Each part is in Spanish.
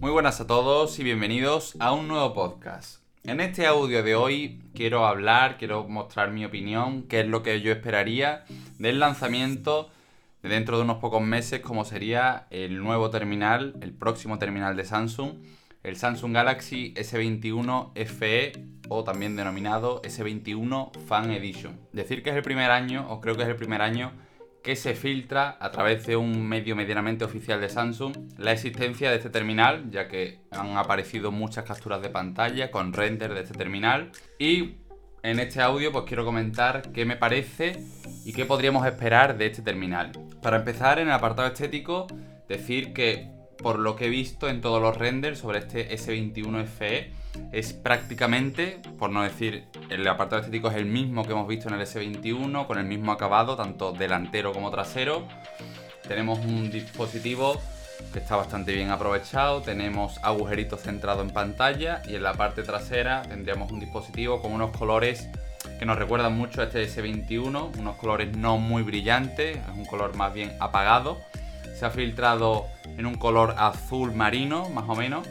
Muy buenas a todos y bienvenidos a un nuevo podcast. En este audio de hoy quiero hablar, quiero mostrar mi opinión, qué es lo que yo esperaría del lanzamiento de dentro de unos pocos meses, como sería el nuevo terminal, el próximo terminal de Samsung, el Samsung Galaxy S21 FE o también denominado S21 Fan Edition. Decir que es el primer año, o creo que es el primer año, que se filtra a través de un medio medianamente oficial de Samsung la existencia de este terminal, ya que han aparecido muchas capturas de pantalla con render de este terminal. Y en este audio pues quiero comentar qué me parece y qué podríamos esperar de este terminal. Para empezar, en el apartado estético, decir que por lo que he visto en todos los renders sobre este S21 FE, es prácticamente, por no decir, el apartado estético es el mismo que hemos visto en el S21, con el mismo acabado, tanto delantero como trasero. Tenemos un dispositivo que está bastante bien aprovechado, tenemos agujeritos centrados en pantalla y en la parte trasera tendríamos un dispositivo con unos colores que nos recuerdan mucho a este S21, unos colores no muy brillantes, es un color más bien apagado. Se ha filtrado en un color azul marino, más o menos,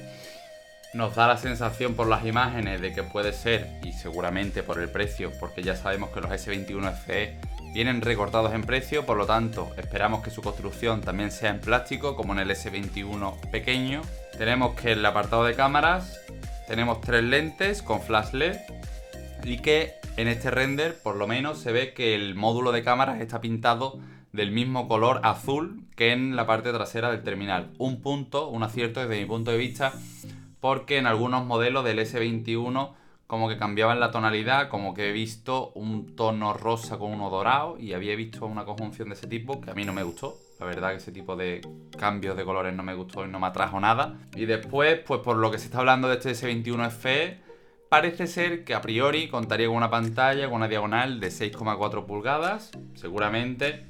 nos da la sensación por las imágenes de que puede ser, y seguramente por el precio, porque ya sabemos que los S21 FE vienen recortados en precio, por lo tanto esperamos que su construcción también sea en plástico, como en el S21 pequeño. Tenemos que en el apartado de cámaras tenemos tres lentes con flash LED y que en este render por lo menos se ve que el módulo de cámaras está pintado del mismo color azul que en la parte trasera del terminal. Un punto, un acierto desde mi punto de vista, porque en algunos modelos del S21 como que cambiaban la tonalidad, como que he visto un tono rosa con uno dorado y había visto una conjunción de ese tipo que a mí no me gustó. La verdad que ese tipo de cambios de colores no me gustó y no me atrajo nada. Y después, pues por lo que se está hablando de este S21 FE, parece ser que a priori contaría con una pantalla con una diagonal de 6,4 pulgadas, seguramente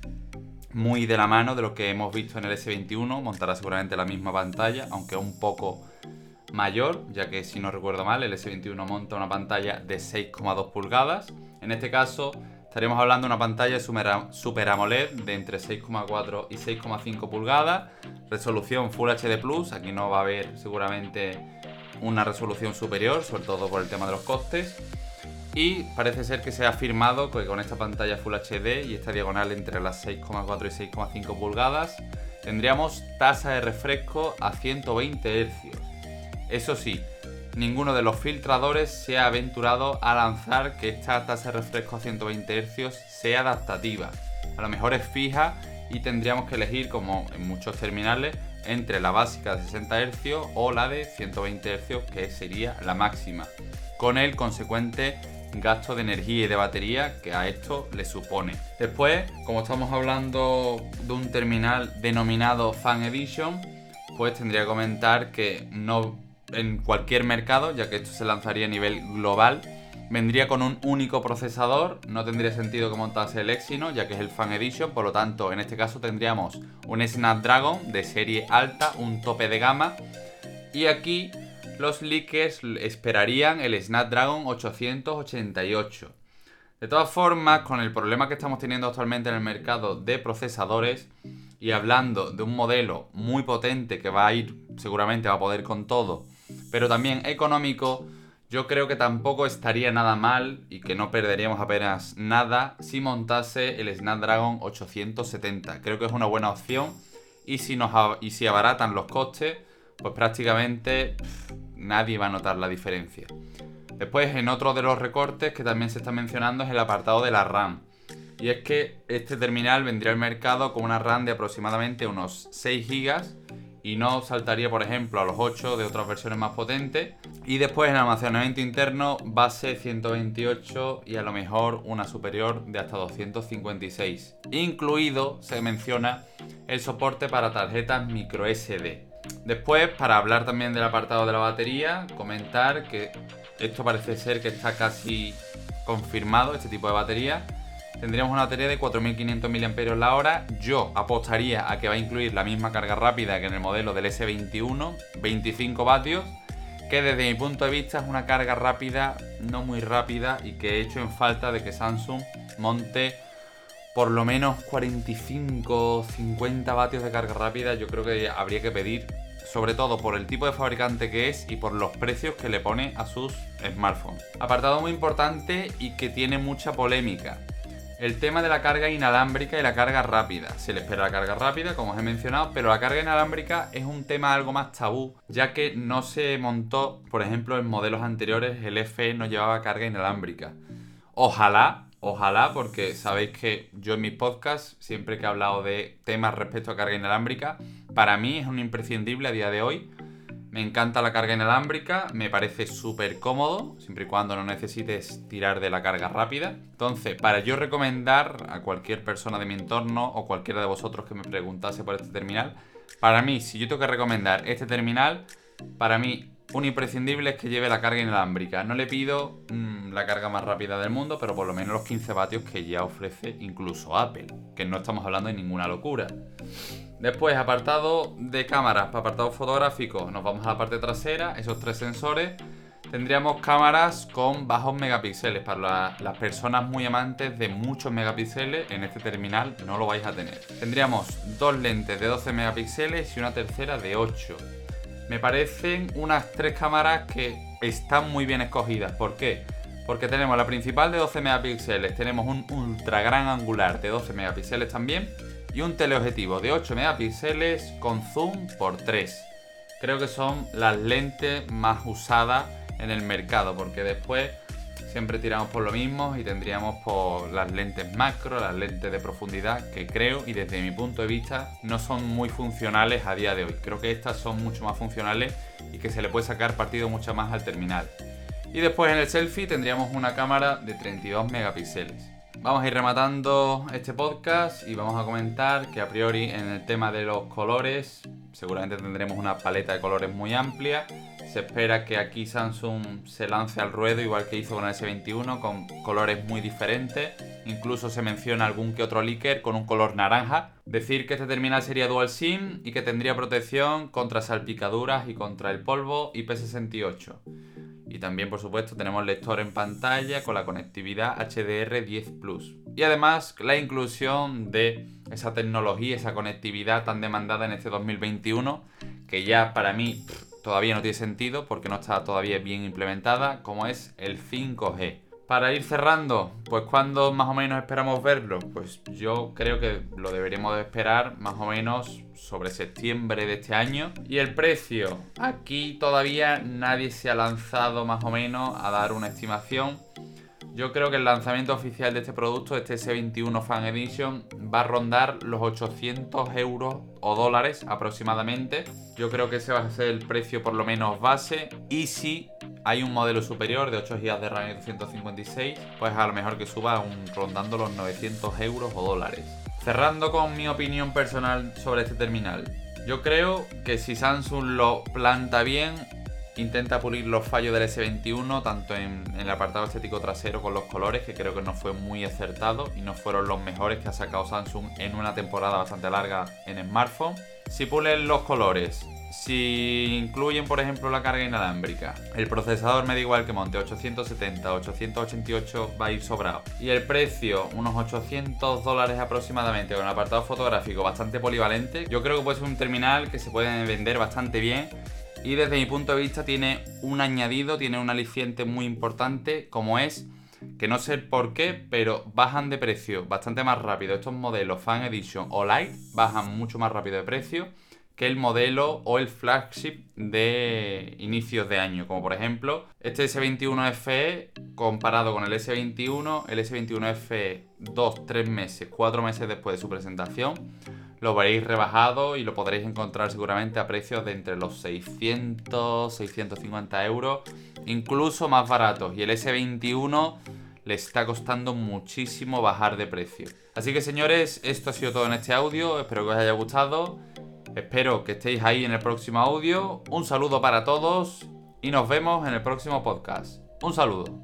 muy de la mano de lo que hemos visto en el S21, montará seguramente la misma pantalla, aunque un poco mayor, ya que si no recuerdo mal, el S21 monta una pantalla de 6,2 pulgadas. En este caso, estaríamos hablando de una pantalla Super AMOLED de entre 6,4 y 6,5 pulgadas, resolución Full HD Plus, aquí no va a haber seguramente una resolución superior, sobre todo por el tema de los costes. Y parece ser que se ha afirmado que con esta pantalla Full HD y esta diagonal entre las 6,4 y 6,5 pulgadas, tendríamos tasa de refresco a 120 Hz. Eso sí, ninguno de los filtradores se ha aventurado a lanzar que esta tasa de refresco a 120 Hz sea adaptativa. A lo mejor es fija y tendríamos que elegir, como en muchos terminales, entre la básica de 60 Hz o la de 120 Hz, que sería la máxima, con el consecuente gasto de energía y de batería que a esto le supone. Después, como estamos hablando de un terminal denominado Fan Edition, pues tendría que comentar que no en cualquier mercado, ya que esto se lanzaría a nivel global. Vendría con un único procesador, no tendría sentido que montase el Exynos, ya que es el Fan Edition, por lo tanto, en este caso tendríamos un Snapdragon de serie alta, un tope de gama, y aquí los leakers esperarían el Snapdragon 888. De todas formas, con el problema que estamos teniendo actualmente en el mercado de procesadores, y hablando de un modelo muy potente que va a ir, seguramente va a poder con todo, pero también económico, yo creo que tampoco estaría nada mal y que no perderíamos apenas nada si montase el Snapdragon 870. Creo que es una buena opción y si, nos, y si abaratan los costes, pues prácticamente nadie va a notar la diferencia. Después, en otro de los recortes que también se está mencionando es el apartado de la RAM. Y es que este terminal vendría al mercado con una RAM de aproximadamente unos 6 GB y no saltaría, por ejemplo, a los 8 de otras versiones más potentes. Y después en almacenamiento interno, base 128 y a lo mejor una superior de hasta 256. Incluido, se menciona, el soporte para tarjetas micro SD. Después, para hablar también del apartado de la batería, comentar que esto parece ser que está casi confirmado, este tipo de batería tendríamos una batería de 4500 mAh. Yo apostaría a que va a incluir la misma carga rápida que en el modelo del S21, 25 vatios, que desde mi punto de vista es una carga rápida, no muy rápida y que he hecho en falta de que Samsung monte por lo menos 45 50 vatios de carga rápida. Yo creo que habría que pedir sobre todo por el tipo de fabricante que es y por los precios que le pone a sus smartphones. Apartado muy importante y que tiene mucha polémica. El tema de la carga inalámbrica y la carga rápida. Se le espera la carga rápida, como os he mencionado, pero la carga inalámbrica es un tema algo más tabú, ya que no se montó, por ejemplo, en modelos anteriores el FE no llevaba carga inalámbrica. Ojalá, ojalá, porque sabéis que yo en mis podcasts, siempre que he hablado de temas respecto a carga inalámbrica, para mí es un imprescindible a día de hoy me encanta la carga inalámbrica, me parece súper cómodo, siempre y cuando no necesites tirar de la carga rápida. Entonces, para yo recomendar a cualquier persona de mi entorno o cualquiera de vosotros que me preguntase por este terminal, para mí, si yo tengo que recomendar este terminal, para mí un imprescindible es que lleve la carga inalámbrica. No le pido mm, la carga más rápida del mundo, pero por lo menos los 15 vatios que ya ofrece incluso Apple, que no estamos hablando de ninguna locura. Después, apartado de cámaras, para apartado fotográfico, nos vamos a la parte trasera, esos tres sensores. Tendríamos cámaras con bajos megapíxeles. Para las personas muy amantes de muchos megapíxeles, en este terminal no lo vais a tener. Tendríamos dos lentes de 12 megapíxeles y una tercera de 8. Me parecen unas tres cámaras que están muy bien escogidas. ¿Por qué? Porque tenemos la principal de 12 megapíxeles, tenemos un ultra gran angular de 12 megapíxeles también y un teleobjetivo de 8 megapíxeles con zoom por 3. Creo que son las lentes más usadas en el mercado porque después siempre tiramos por lo mismo y tendríamos por las lentes macro, las lentes de profundidad que creo y desde mi punto de vista no son muy funcionales a día de hoy. Creo que estas son mucho más funcionales y que se le puede sacar partido mucho más al terminal. Y después en el selfie tendríamos una cámara de 32 megapíxeles. Vamos a ir rematando este podcast y vamos a comentar que a priori en el tema de los colores seguramente tendremos una paleta de colores muy amplia. Se espera que aquí Samsung se lance al ruedo igual que hizo con el S21 con colores muy diferentes. Incluso se menciona algún que otro líquido con un color naranja. Decir que este terminal sería dual SIM y que tendría protección contra salpicaduras y contra el polvo IP68. Y también, por supuesto, tenemos lector en pantalla con la conectividad HDR10 Plus. Y además la inclusión de esa tecnología, esa conectividad tan demandada en este 2021, que ya para mí todavía no tiene sentido porque no está todavía bien implementada, como es el 5G. Para ir cerrando, pues cuando más o menos esperamos verlo, pues yo creo que lo deberíamos de esperar más o menos sobre septiembre de este año. Y el precio, aquí todavía nadie se ha lanzado más o menos a dar una estimación. Yo creo que el lanzamiento oficial de este producto, este S21 Fan Edition, va a rondar los 800 euros o dólares aproximadamente. Yo creo que ese va a ser el precio por lo menos base. Y si hay un modelo superior de 8 GB de RAM y 256, pues a lo mejor que suba un, rondando los 900 euros o dólares. Cerrando con mi opinión personal sobre este terminal. Yo creo que si Samsung lo planta bien, intenta pulir los fallos del S21, tanto en, el apartado estético trasero con los colores, que creo que no fue muy acertado y no fueron los mejores que ha sacado Samsung en una temporada bastante larga en smartphone. Si pulen los colores, si incluyen, por ejemplo, la carga inalámbrica, el procesador me da igual que monte 870, 888 va a ir sobrado. Y el precio, unos 800 dólares aproximadamente, con un apartado fotográfico bastante polivalente, yo creo que puede ser un terminal que se puede vender bastante bien. Y desde mi punto de vista tiene un añadido, tiene un aliciente muy importante, como es que no sé por qué, pero bajan de precio bastante más rápido. Estos modelos Fan Edition o Lite bajan mucho más rápido de precio que el modelo o el flagship de inicios de año, como por ejemplo este S21 FE comparado con el S21, el S21 FE 2, 3 meses, 4 meses después de su presentación, lo veréis rebajado y lo podréis encontrar seguramente a precios de entre los 600, 650 euros, incluso más baratos. Y el S21 le está costando muchísimo bajar de precio. Así que señores, esto ha sido todo en este audio, espero que os haya gustado. Espero que estéis ahí en el próximo audio. Un saludo para todos y nos vemos en el próximo podcast. Un saludo.